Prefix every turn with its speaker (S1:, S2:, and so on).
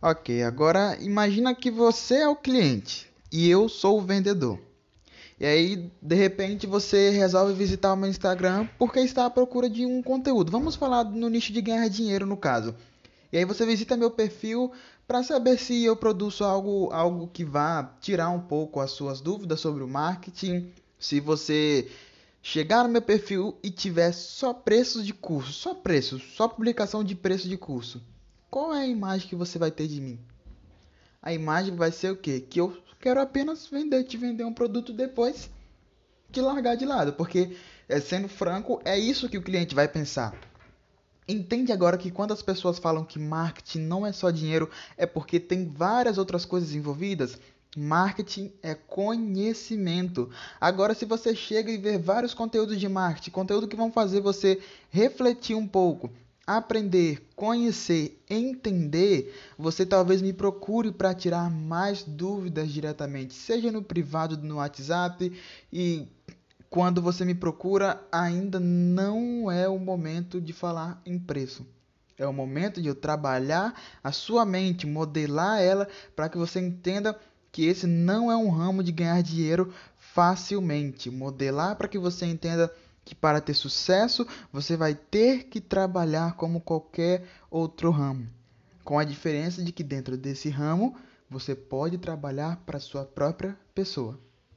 S1: Ok, agora imagina que você é o cliente e eu sou o vendedor. E aí, de repente, você resolve visitar o meu Instagram porque está à procura de um conteúdo. Vamos falar no nicho de ganhar dinheiro, no caso. E aí você visita meu perfil para saber se eu produzo algo, algo que vá tirar um pouco as suas dúvidas sobre o marketing. Se você chegar no meu perfil e tiver só preços de curso, só preços, só publicação de preço de curso qual é a imagem que você vai ter de mim? A imagem vai ser o quê? Que eu quero apenas vender, te vender um produto depois de largar de lado, porque é, sendo franco, é isso que o cliente vai pensar. Entende agora que quando as pessoas falam que marketing não é só dinheiro, é porque tem várias outras coisas envolvidas? Marketing é conhecimento. Agora, se você chega e vê vários conteúdos de marketing, conteúdo que vão fazer você refletir um pouco, aprender, conhecer, entender, você talvez me procure para tirar mais dúvidas diretamente, seja no privado no WhatsApp e quando você me procura, ainda não é o momento de falar em preço. É o momento de eu trabalhar a sua mente, modelar ela para que você entenda que esse não é um ramo de ganhar dinheiro facilmente. Modelar para que você entenda que para ter sucesso você vai ter que trabalhar como qualquer outro ramo, com a diferença de que dentro desse ramo você pode trabalhar para sua própria pessoa.